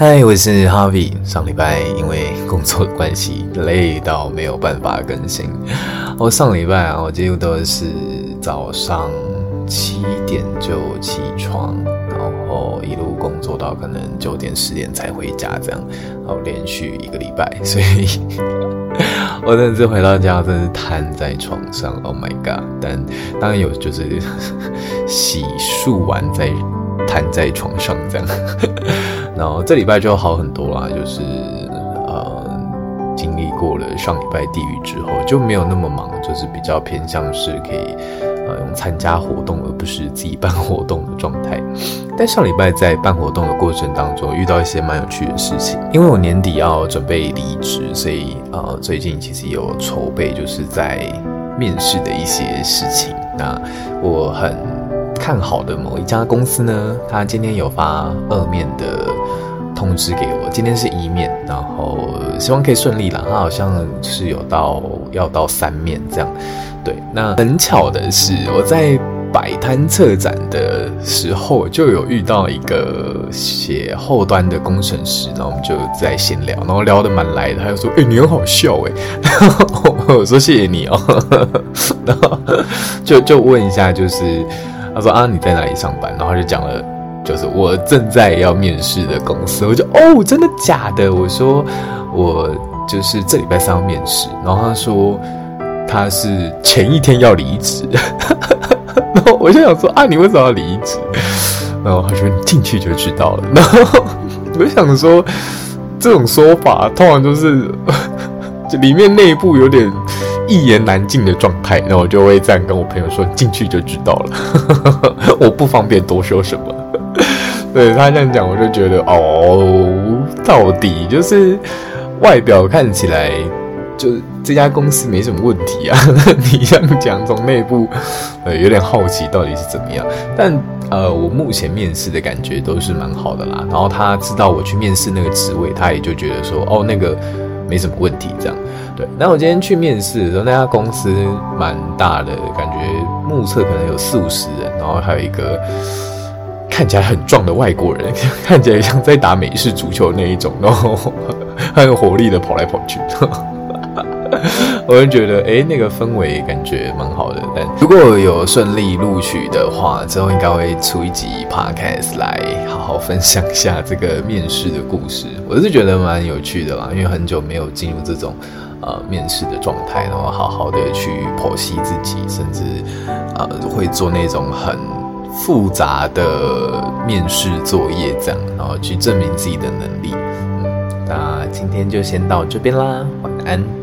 嗨，我是 Harvie。上礼拜因为工作的关系，累到没有办法更新。我上礼拜啊，我几乎都是早上七点就起床，然后一路工作到可能九点十点才回家，这样，然后连续一个礼拜，所以我真的是回到家，真是瘫在床上。Oh my god！但当然有，就是洗漱完再瘫在床上这样。然后这礼拜就好很多啦，就是呃，经历过了上礼拜地狱之后，就没有那么忙，就是比较偏向是可以呃用参加活动，而不是自己办活动的状态。但上礼拜在办活动的过程当中，遇到一些蛮有趣的事情，因为我年底要准备离职，所以呃最近其实有筹备，就是在面试的一些事情。那我很看好的某一家公司呢，他今天有发二面的。通知给我，今天是一面，然后希望可以顺利啦。他好像是有到要到三面这样，对。那很巧的是，我在摆摊策展的时候就有遇到一个写后端的工程师，然后我们就在闲聊，然后聊得蛮来的。他就说：“哎、你很好笑哎。”我说：“谢谢你哦。”然后就就问一下，就是他说：“啊，你在哪里上班？”然后他就讲了。就是我正在要面试的公司，我就哦，真的假的？我说我就是这礼拜三要面试，然后他说他是前一天要离职，然后我就想说啊，你为什么要离职？然后他说你进去就知道了。然后我就想说这种说法通常都是就 里面内部有点一言难尽的状态，然后我就会这样跟我朋友说进去就知道了，我不方便多说什么。对他这样讲，我就觉得哦，到底就是外表看起来，就这家公司没什么问题啊。你这样讲，从内部呃有点好奇到底是怎么样。但呃，我目前面试的感觉都是蛮好的啦。然后他知道我去面试那个职位，他也就觉得说哦，那个没什么问题这样。对，那我今天去面试的时候，那家公司蛮大的，感觉目测可能有四五十人，然后还有一个。看起来很壮的外国人，看起来像在打美式足球那一种，然后很有活力的跑来跑去。我就觉得，哎，那个氛围感觉蛮好的。但如果有顺利录取的话，之后应该会出一集 podcast 来好好分享一下这个面试的故事。我是觉得蛮有趣的啦，因为很久没有进入这种呃面试的状态，然后好好的去剖析自己，甚至呃会做那种很。复杂的面试作业，这样，然后去证明自己的能力。嗯，那今天就先到这边啦，晚安。